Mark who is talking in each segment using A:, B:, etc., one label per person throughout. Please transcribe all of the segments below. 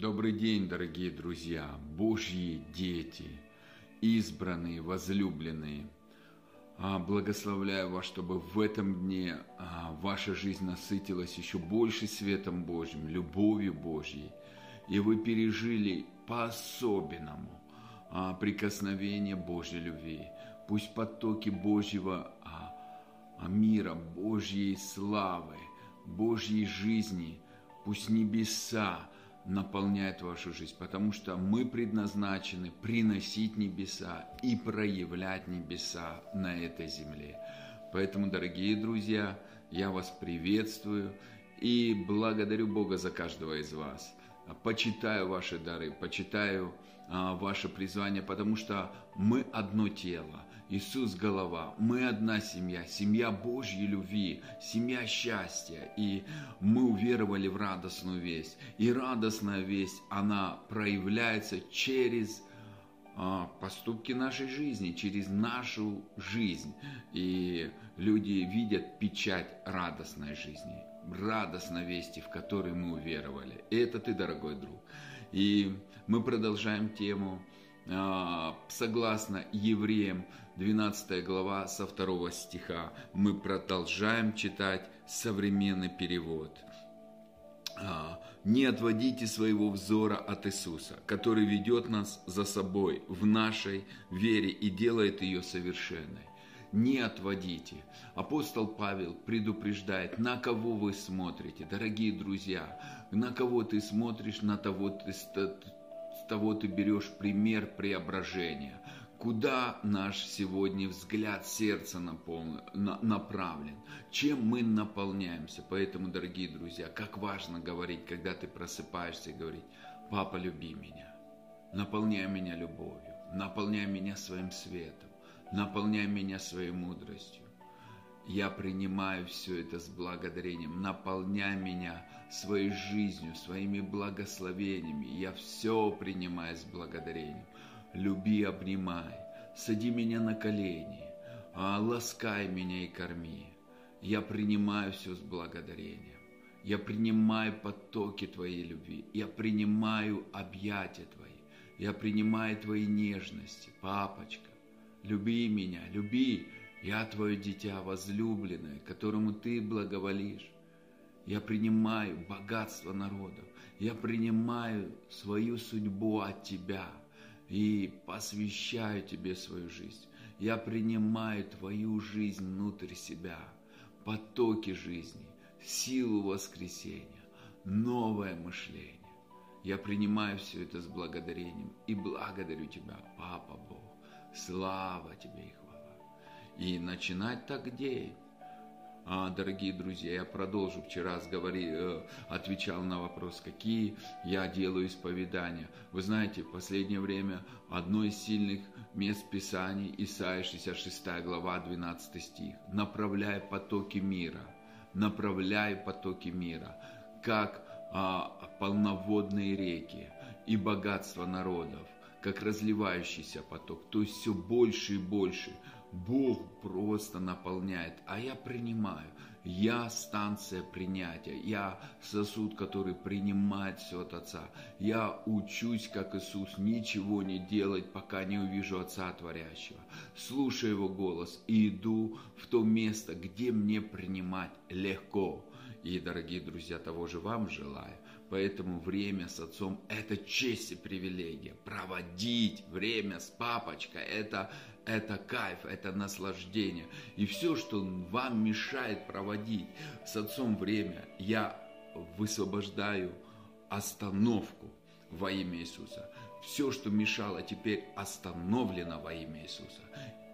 A: Добрый день, дорогие друзья, Божьи дети, избранные, возлюбленные. А, благословляю вас, чтобы в этом дне а, ваша жизнь насытилась еще больше светом Божьим, любовью Божьей, и вы пережили по-особенному а, прикосновение Божьей любви. Пусть потоки Божьего мира, Божьей славы, Божьей жизни, пусть небеса наполняет вашу жизнь, потому что мы предназначены приносить небеса и проявлять небеса на этой земле. Поэтому, дорогие друзья, я вас приветствую и благодарю Бога за каждого из вас. Почитаю ваши дары, почитаю а, ваше призвание, потому что мы одно тело. Иисус – голова. Мы одна семья, семья Божьей любви, семья счастья. И мы уверовали в радостную весть. И радостная весть, она проявляется через а, поступки нашей жизни, через нашу жизнь. И люди видят печать радостной жизни, радостной вести, в которой мы уверовали. И это ты, дорогой друг. И мы продолжаем тему а, согласно Евреям 12 глава со 2 стиха. Мы продолжаем читать современный перевод. А, «Не отводите своего взора от Иисуса, который ведет нас за собой в нашей вере и делает ее совершенной. Не отводите. Апостол Павел предупреждает, на кого вы смотрите, дорогие друзья, на кого ты смотришь, на того ты того ты берешь пример преображения. Куда наш сегодня взгляд сердца наполнен, на, направлен? Чем мы наполняемся? Поэтому, дорогие друзья, как важно говорить, когда ты просыпаешься и говорить, папа, люби меня, наполняй меня любовью, наполняй меня своим светом, наполняй меня своей мудростью. Я принимаю все это с благодарением. Наполняй меня своей жизнью, своими благословениями. Я все принимаю с благодарением. Люби, обнимай, сади меня на колени, а ласкай меня и корми. Я принимаю все с благодарением. Я принимаю потоки Твоей любви. Я принимаю объятия Твои. Я принимаю Твои нежности, папочка. Люби меня, люби, я Твое дитя возлюбленное, которому Ты благоволишь. Я принимаю богатство народов. Я принимаю свою судьбу от Тебя и посвящаю Тебе свою жизнь. Я принимаю Твою жизнь внутрь себя, потоки жизни, силу воскресения, новое мышление. Я принимаю все это с благодарением и благодарю Тебя, Папа Бог. Слава Тебе и и начинать так где? А, дорогие друзья, я продолжу. Вчера говори, э, отвечал на вопрос, какие я делаю исповедания. Вы знаете, в последнее время одно из сильных мест Писаний, Исайя 66 глава, 12 стих. «Направляй потоки мира, направляй потоки мира, как а, полноводные реки и богатство народов, как разливающийся поток, то есть все больше и больше – Бог просто наполняет, а я принимаю. Я станция принятия, я сосуд, который принимает все от Отца. Я учусь, как Иисус, ничего не делать, пока не увижу Отца Творящего. Слушаю Его голос и иду в то место, где мне принимать легко. И, дорогие друзья, того же вам желаю. Поэтому время с отцом – это честь и привилегия. Проводить время с папочкой – это, это кайф, это наслаждение. И все, что вам мешает проводить с отцом время, я высвобождаю остановку во имя Иисуса. Все, что мешало, теперь остановлено во имя Иисуса.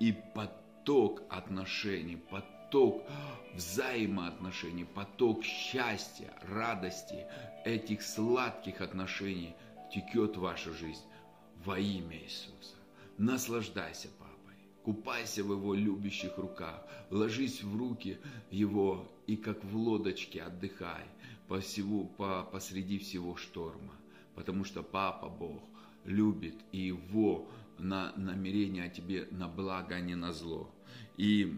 A: И поток отношений, поток поток взаимоотношений, поток счастья, радости, этих сладких отношений текет в вашу жизнь во имя Иисуса. Наслаждайся папой, купайся в его любящих руках, ложись в руки его и как в лодочке отдыхай по всего, по, посреди всего шторма, потому что папа Бог любит и его на намерение о тебе на благо, а не на зло. И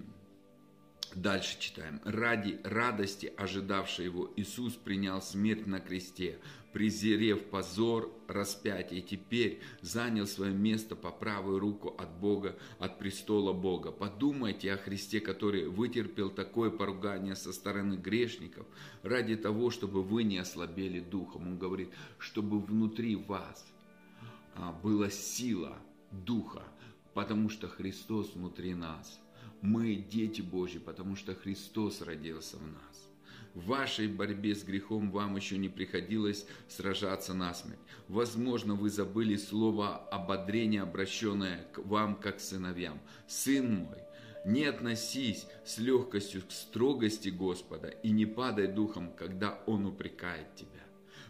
A: Дальше читаем. «Ради радости, ожидавшей его, Иисус принял смерть на кресте, презрев позор распятия, и теперь занял свое место по правую руку от Бога, от престола Бога. Подумайте о Христе, который вытерпел такое поругание со стороны грешников, ради того, чтобы вы не ослабели духом. Он говорит, чтобы внутри вас а, была сила духа, потому что Христос внутри нас – мы дети Божьи, потому что Христос родился в нас. В вашей борьбе с грехом вам еще не приходилось сражаться насмерть. Возможно, вы забыли слово ободрения, обращенное к вам как сыновьям. «Сын мой, не относись с легкостью к строгости Господа и не падай духом, когда Он упрекает тебя.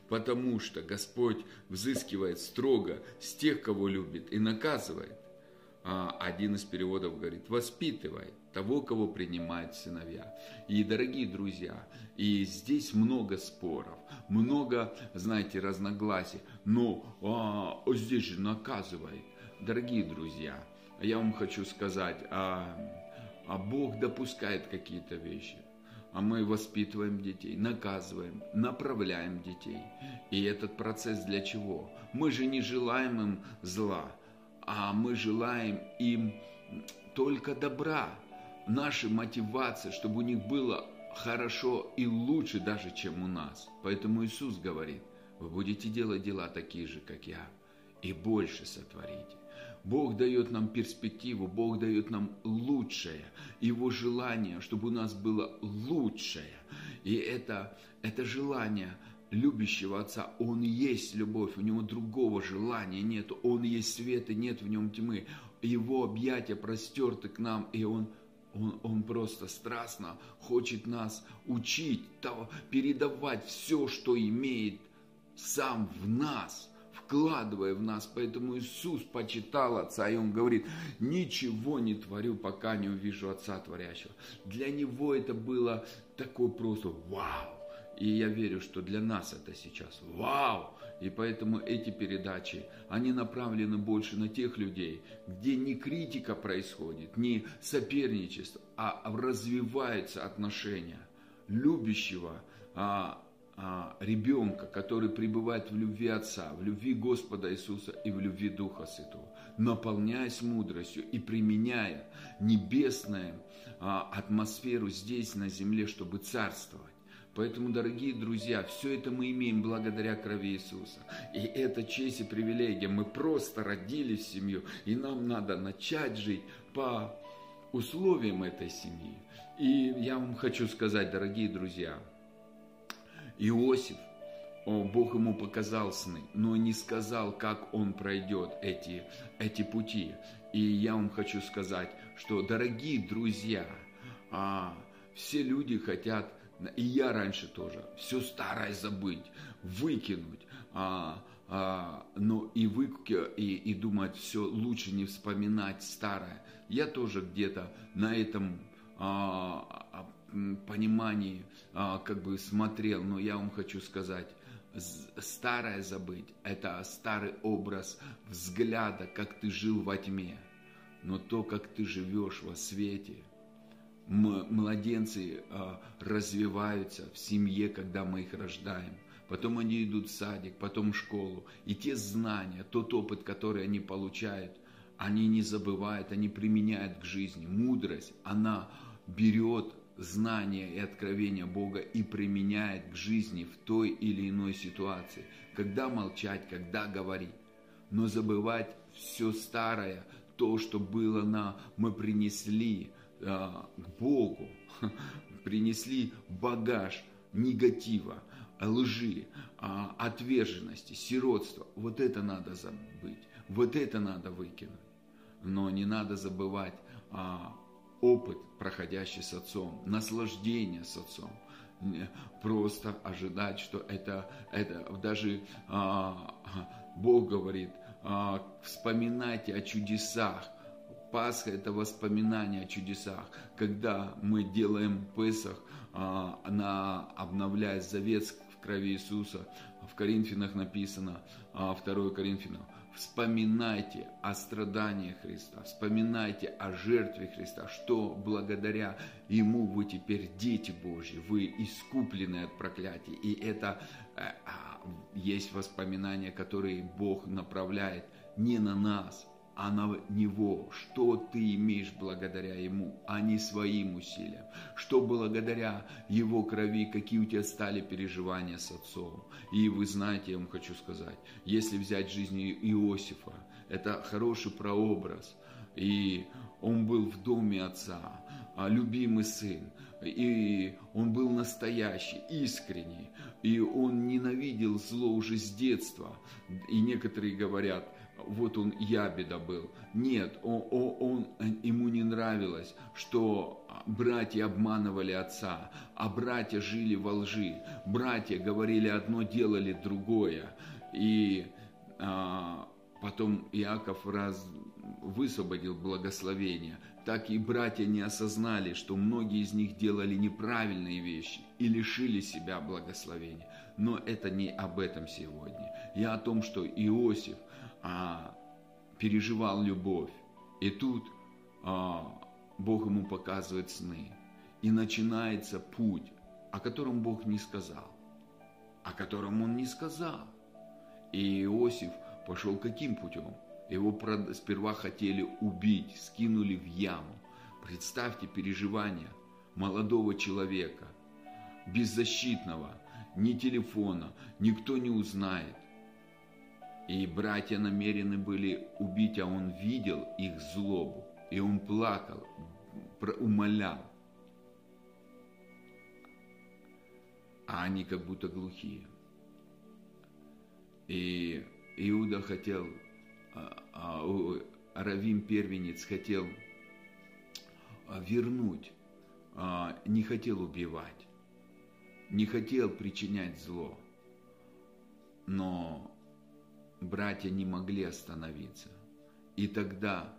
A: Потому что Господь взыскивает строго с тех, кого любит, и наказывает один из переводов говорит, воспитывай того, кого принимают сыновья. И, дорогие друзья, и здесь много споров, много, знаете, разногласий, но а, здесь же наказывай. Дорогие друзья, я вам хочу сказать, а, а Бог допускает какие-то вещи а мы воспитываем детей, наказываем, направляем детей. И этот процесс для чего? Мы же не желаем им зла, а мы желаем им только добра. Наша мотивация, чтобы у них было хорошо и лучше даже, чем у нас. Поэтому Иисус говорит, вы будете делать дела такие же, как я, и больше сотворите. Бог дает нам перспективу, Бог дает нам лучшее, Его желание, чтобы у нас было лучшее. И это, это желание любящего Отца, Он есть любовь, у Него другого желания нет, Он есть свет и нет в Нем тьмы. Его объятия простерты к нам, и Он, он, он просто страстно хочет нас учить, передавать все, что имеет сам в нас – вкладывая в нас. Поэтому Иисус почитал Отца, и Он говорит, ничего не творю, пока не увижу Отца Творящего. Для Него это было такое просто вау. И я верю, что для нас это сейчас вау! И поэтому эти передачи, они направлены больше на тех людей, где не критика происходит, не соперничество, а развиваются отношения любящего а, а, ребенка, который пребывает в любви Отца, в любви Господа Иисуса и в любви Духа Святого, наполняясь мудростью и применяя небесную а, атмосферу здесь на земле, чтобы царствовать. Поэтому, дорогие друзья, все это мы имеем благодаря крови Иисуса. И это честь и привилегия. Мы просто родились в семью, и нам надо начать жить по условиям этой семьи. И я вам хочу сказать, дорогие друзья, Иосиф, Бог ему показал сны, но не сказал, как он пройдет эти, эти пути. И я вам хочу сказать, что, дорогие друзья, а, все люди хотят и я раньше тоже, все старое забыть, выкинуть, а, а, но и, вы, и, и думать, все лучше не вспоминать старое. Я тоже где-то на этом а, а, понимании а, как бы смотрел, но я вам хочу сказать, старое забыть, это старый образ взгляда, как ты жил во тьме. Но то, как ты живешь во свете – младенцы а, развиваются в семье, когда мы их рождаем. Потом они идут в садик, потом в школу. И те знания, тот опыт, который они получают, они не забывают, они применяют к жизни. Мудрость, она берет знания и откровения Бога и применяет к жизни в той или иной ситуации. Когда молчать, когда говорить. Но забывать все старое, то, что было на мы принесли, к Богу, принесли багаж негатива, лжи, а, отверженности, сиротства. Вот это надо забыть, вот это надо выкинуть. Но не надо забывать а, опыт, проходящий с отцом, наслаждение с отцом. Просто ожидать, что это, это даже а, Бог говорит, а, вспоминайте о чудесах, Пасха – это воспоминание о чудесах. Когда мы делаем Песах, а, она, обновляя завет в крови Иисуса. В Коринфянах написано, 2 Коринфянам, вспоминайте о страдании Христа, вспоминайте о жертве Христа, что благодаря Ему вы теперь дети Божьи, вы искуплены от проклятия. И это э, а, есть воспоминания, которые Бог направляет не на нас, а на Него, что ты имеешь благодаря Ему, а не своим усилиям, что благодаря Его крови, какие у тебя стали переживания с Отцом. И вы знаете, я вам хочу сказать, если взять жизнь Иосифа, это хороший прообраз, и он был в доме Отца, а, любимый сын, и он был настоящий, искренний, и он ненавидел зло уже с детства. И некоторые говорят, вот он ябеда был. Нет, он, он, он, ему не нравилось, что братья обманывали отца, а братья жили во лжи. Братья говорили одно, делали другое. И а, потом Иаков раз высвободил благословение. Так и братья не осознали, что многие из них делали неправильные вещи и лишили себя благословения. Но это не об этом сегодня. Я о том, что Иосиф – а, переживал любовь. И тут а, Бог ему показывает сны. И начинается путь, о котором Бог не сказал. О котором он не сказал. И Иосиф пошел каким путем? Его сперва хотели убить, скинули в яму. Представьте переживания молодого человека, беззащитного, ни телефона, никто не узнает. И братья намерены были убить, а он видел их злобу. И он плакал, умолял. А они как будто глухие. И Иуда хотел, а, а, Равим первенец хотел а, вернуть, не хотел убивать, не хотел причинять зло. Но братья не могли остановиться. И тогда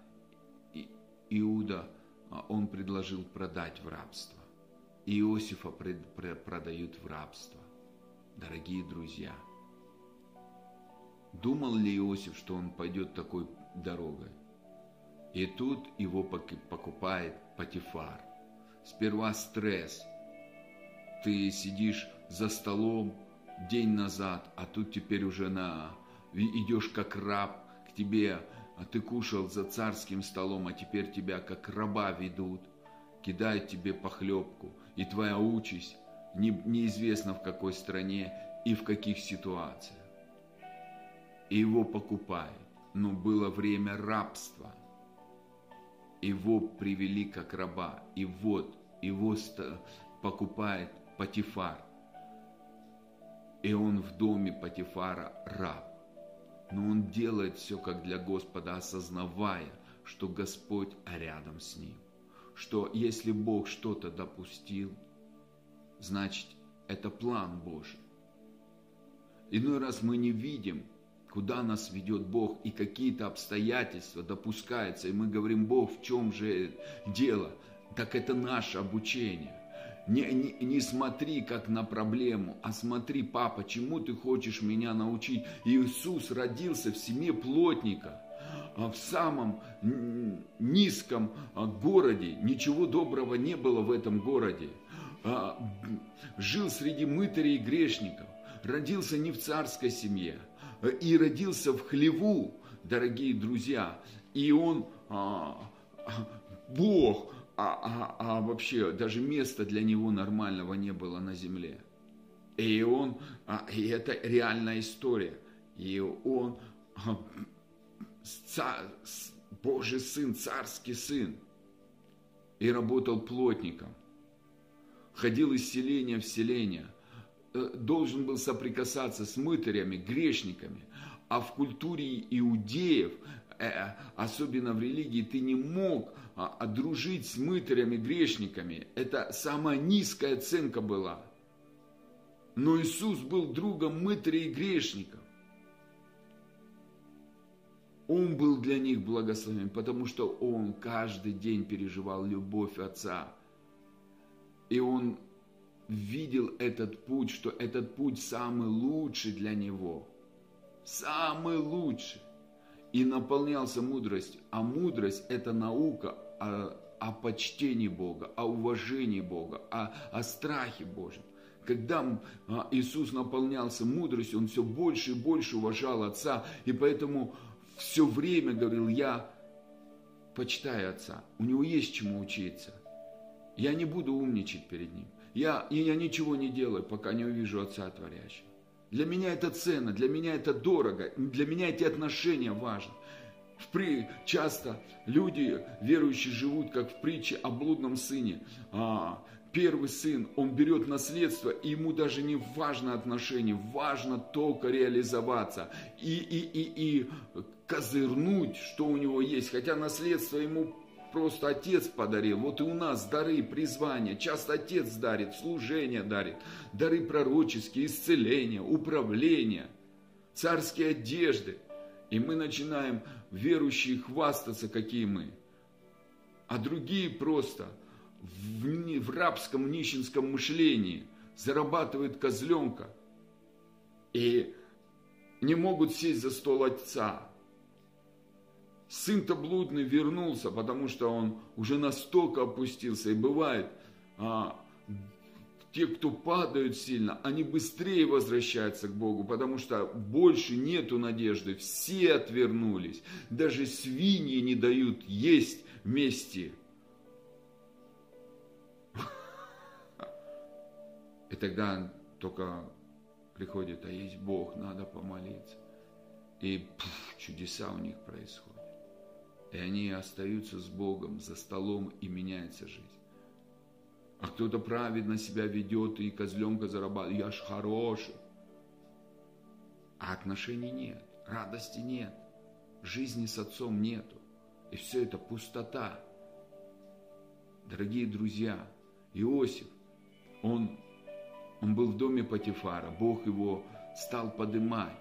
A: Иуда, а, он предложил продать в рабство. Иосифа продают в рабство. Дорогие друзья, думал ли Иосиф, что он пойдет такой дорогой? И тут его покупает Патифар. Сперва стресс. Ты сидишь за столом день назад, а тут теперь уже на идешь как раб к тебе, а ты кушал за царским столом, а теперь тебя как раба ведут, кидают тебе похлебку, и твоя участь не, неизвестно в какой стране и в каких ситуациях. И его покупают, но было время рабства. Его привели как раба, и вот его покупает Патифар. И он в доме Патифара раб но он делает все как для Господа, осознавая, что Господь рядом с ним. Что если Бог что-то допустил, значит это план Божий. Иной раз мы не видим, куда нас ведет Бог, и какие-то обстоятельства допускаются, и мы говорим, Бог, в чем же дело? Так это наше обучение. Не, не, не смотри как на проблему, а смотри, папа, чему ты хочешь меня научить? Иисус родился в семье плотника, а в самом низком а, городе. Ничего доброго не было в этом городе. А, жил среди мытарей и грешников. Родился не в царской семье. И родился в хлеву, дорогие друзья. И он, Бог, а, а, а вообще даже места для него нормального не было на земле. И он, а, и это реальная история. И он, а, царь, Божий сын, царский сын, и работал плотником. Ходил из селения в селение, э, должен был соприкасаться с мытарями, грешниками. А в культуре иудеев особенно в религии, ты не мог а, дружить с мытарями, грешниками. Это самая низкая оценка была. Но Иисус был другом мытарей и грешников. Он был для них благословен, потому что он каждый день переживал любовь Отца. И он видел этот путь, что этот путь самый лучший для него. Самый лучший. И наполнялся мудростью. А мудрость – это наука о, о почтении Бога, о уважении Бога, о, о страхе Божьем. Когда а, Иисус наполнялся мудростью, Он все больше и больше уважал Отца. И поэтому все время говорил, я почитаю Отца. У Него есть чему учиться. Я не буду умничать перед Ним. Я, и я ничего не делаю, пока не увижу Отца Творящего. Для меня это ценно, для меня это дорого, для меня эти отношения важны. При, часто люди, верующие, живут, как в притче о блудном сыне. А, первый сын, он берет наследство, и ему даже не важно отношение, важно только реализоваться и, и, и, и козырнуть, что у него есть. Хотя наследство ему просто отец подарил. Вот и у нас дары, призвания. Часто отец дарит, служение дарит. Дары пророческие, исцеления, управления, царские одежды. И мы начинаем, верующие, хвастаться, какие мы. А другие просто в, в рабском нищенском мышлении зарабатывают козленка и не могут сесть за стол отца сын-то блудный вернулся, потому что он уже настолько опустился. И бывает, а, те, кто падают сильно, они быстрее возвращаются к Богу, потому что больше нету надежды. Все отвернулись. Даже свиньи не дают есть вместе. И тогда только приходит, а есть Бог, надо помолиться. И пфф, чудеса у них происходят. И они остаются с Богом за столом, и меняется жизнь. А кто-то праведно себя ведет и козленка зарабатывает. Я ж хороший. А отношений нет, радости нет, жизни с отцом нету. И все это пустота. Дорогие друзья, Иосиф, он, он был в доме Патифара, Бог его стал подымать.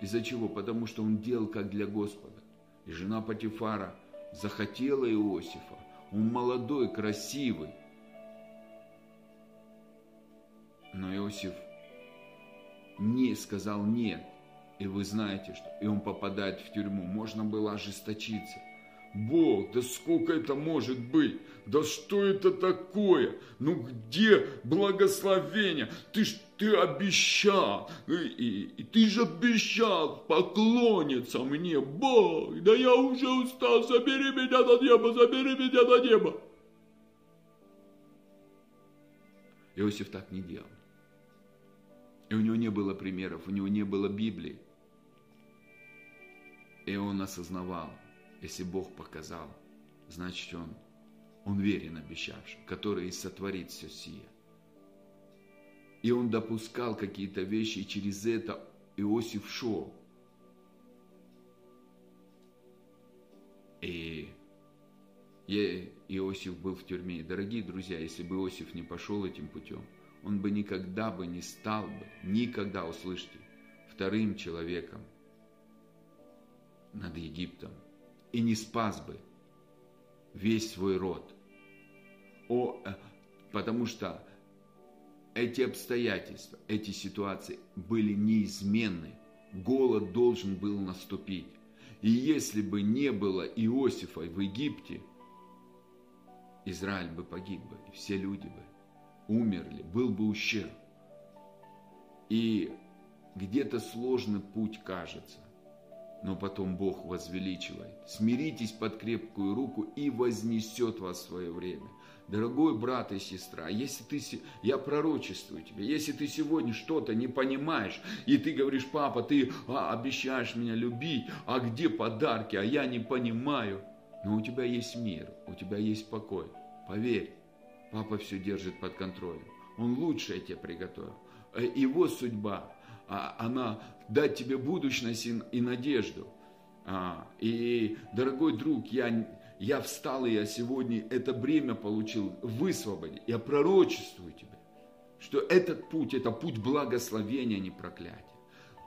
A: Из-за чего? Потому что он делал как для Господа. И жена Патифара захотела Иосифа. Он молодой, красивый. Но Иосиф не сказал нет. И вы знаете, что и он попадает в тюрьму. Можно было ожесточиться. Бог, да сколько это может быть? Да что это такое? Ну где благословение? Ты ж ты обещал, и, и, и ты же обещал поклониться мне, Бог, да я уже устал, забери меня на небо, забери меня на небо. Иосиф так не делал. И у него не было примеров, у него не было Библии. И он осознавал, если Бог показал, значит он, он верен обещавший, который и сотворит все сие. И он допускал какие-то вещи, и через это Иосиф шел. И Иосиф был в тюрьме. Дорогие друзья, если бы Иосиф не пошел этим путем, он бы никогда бы не стал бы, никогда, услышьте, вторым человеком над Египтом и не спас бы весь свой род. О, э, потому что эти обстоятельства, эти ситуации были неизменны. Голод должен был наступить. И если бы не было Иосифа в Египте, Израиль бы погиб бы, и все люди бы умерли, был бы ущерб. И где-то сложный путь кажется но потом Бог возвеличивает. Смиритесь под крепкую руку и вознесет вас в свое время. Дорогой брат и сестра, если ты, я пророчествую тебе, если ты сегодня что-то не понимаешь, и ты говоришь, папа, ты а, обещаешь меня любить, а где подарки, а я не понимаю, но у тебя есть мир, у тебя есть покой. Поверь, папа все держит под контролем. Он лучшее тебе приготовил. Э, его судьба она дать тебе будущность и надежду. А, и, дорогой друг, я, я встал, и я сегодня это бремя получил, высвободи. Я пророчествую тебе, что этот путь, это путь благословения, а не проклятия.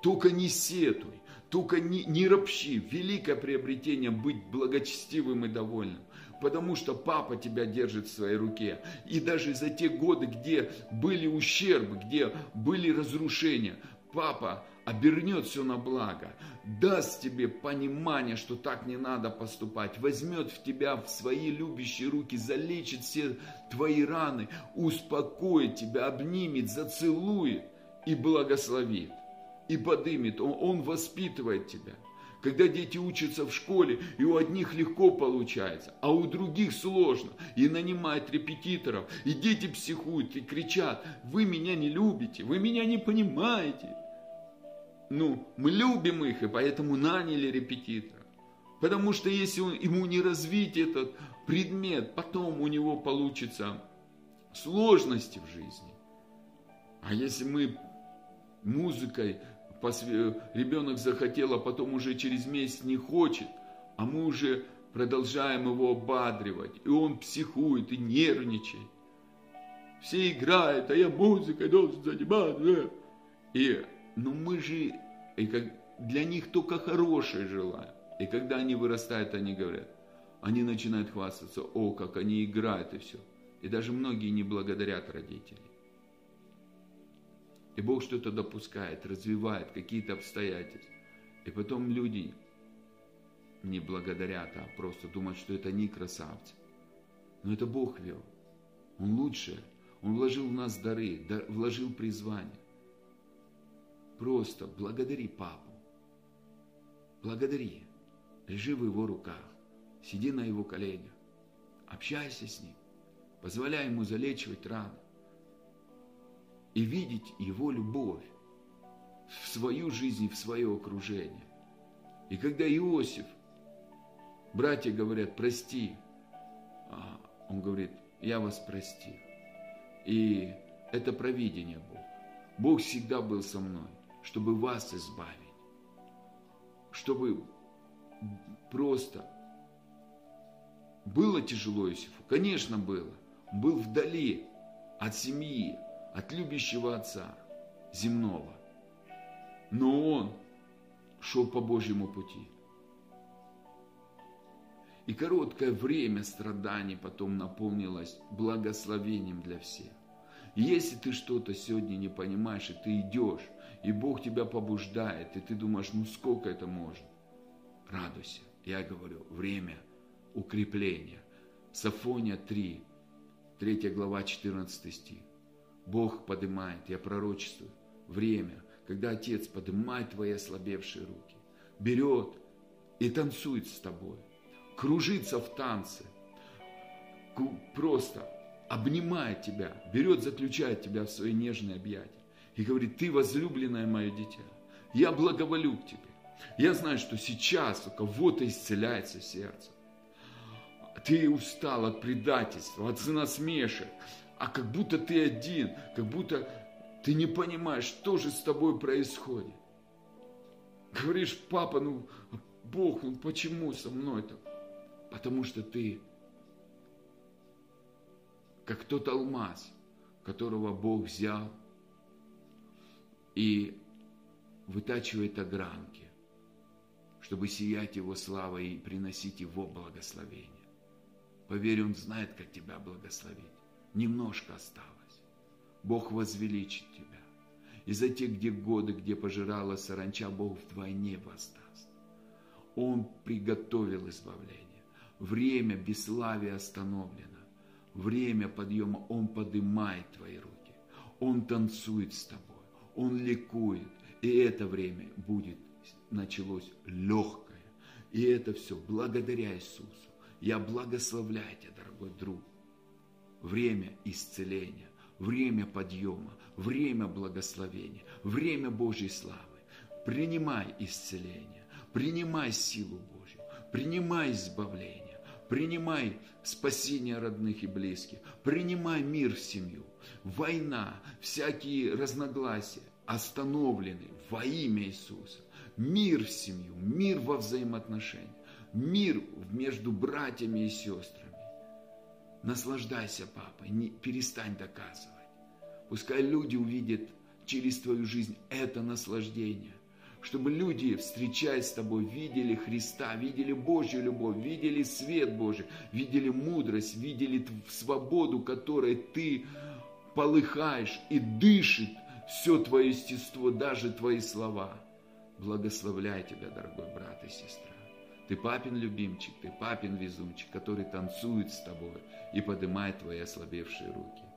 A: Только не сетуй, только не, не ропщи. Великое приобретение быть благочестивым и довольным. потому что папа тебя держит в своей руке. И даже за те годы, где были ущербы, где были разрушения, папа обернет все на благо, даст тебе понимание, что так не надо поступать, возьмет в тебя в свои любящие руки, залечит все твои раны, успокоит тебя, обнимет, зацелует и благословит, и подымет, он, он воспитывает тебя. Когда дети учатся в школе, и у одних легко получается, а у других сложно, и нанимают репетиторов, и дети психуют, и кричат, вы меня не любите, вы меня не понимаете ну, мы любим их, и поэтому наняли репетитора. Потому что если он, ему не развить этот предмет, потом у него получится сложности в жизни. А если мы музыкой, ребенок захотел, а потом уже через месяц не хочет, а мы уже продолжаем его ободривать, и он психует и нервничает. Все играют, а я музыкой должен заниматься. И но мы же и как, для них только хорошее желаем. И когда они вырастают, они говорят, они начинают хвастаться, о, как они играют и все. И даже многие не благодарят родителей. И Бог что-то допускает, развивает какие-то обстоятельства. И потом люди не благодарят, а просто думают, что это не красавцы. Но это Бог вел. Он лучше. Он вложил в нас дары, вложил призвание. Просто благодари папу. Благодари. Лежи в его руках. Сиди на его коленях. Общайся с ним. Позволяй ему залечивать раны. И видеть его любовь в свою жизнь, в свое окружение. И когда Иосиф, братья говорят, прости, а он говорит, я вас простил. И это провидение Бога. Бог всегда был со мной чтобы вас избавить, чтобы просто было тяжело Иосифу? Конечно, было. Он был вдали от семьи, от любящего отца земного. Но он шел по Божьему пути. И короткое время страданий потом наполнилось благословением для всех. если ты что-то сегодня не понимаешь, и ты идешь, и Бог тебя побуждает, и ты думаешь, ну сколько это можно? Радуйся. Я говорю, время укрепления. Сафония 3, 3 глава, 14 стих. Бог поднимает, я пророчествую, время, когда Отец поднимает твои ослабевшие руки, берет и танцует с тобой, кружится в танце, просто обнимает тебя, берет, заключает тебя в свои нежные объятия и говорит, ты возлюбленное мое дитя, я благоволю к тебе. Я знаю, что сейчас у кого-то исцеляется сердце. Ты устал от предательства, от насмешек, а как будто ты один, как будто ты не понимаешь, что же с тобой происходит. Говоришь, папа, ну, Бог, ну почему со мной так? Потому что ты как тот алмаз, которого Бог взял и вытачивает огранки, чтобы сиять Его славой и приносить Его благословение. Поверь, Он знает, как тебя благословить. Немножко осталось. Бог возвеличит тебя. И за те где годы, где пожирала саранча, Бог вдвойне воздаст. Он приготовил избавление. Время бесславия остановлено. Время подъема Он поднимает твои руки. Он танцует с тобой он ликует. И это время будет, началось легкое. И это все благодаря Иисусу. Я благословляю тебя, дорогой друг. Время исцеления, время подъема, время благословения, время Божьей славы. Принимай исцеление, принимай силу Божью, принимай избавление, принимай спасение родных и близких, принимай мир в семью, война, всякие разногласия, остановлены во имя Иисуса. Мир в семью, мир во взаимоотношениях, мир между братьями и сестрами. Наслаждайся, папа, не перестань доказывать. Пускай люди увидят через твою жизнь это наслаждение. чтобы люди, встречаясь с тобой, видели Христа, видели Божью любовь, видели свет Божий, видели мудрость, видели свободу, которой ты полыхаешь и дышит все твое естество, даже твои слова. Благословляй тебя, дорогой брат и сестра. Ты папин любимчик, ты папин везунчик, который танцует с тобой и поднимает твои ослабевшие руки.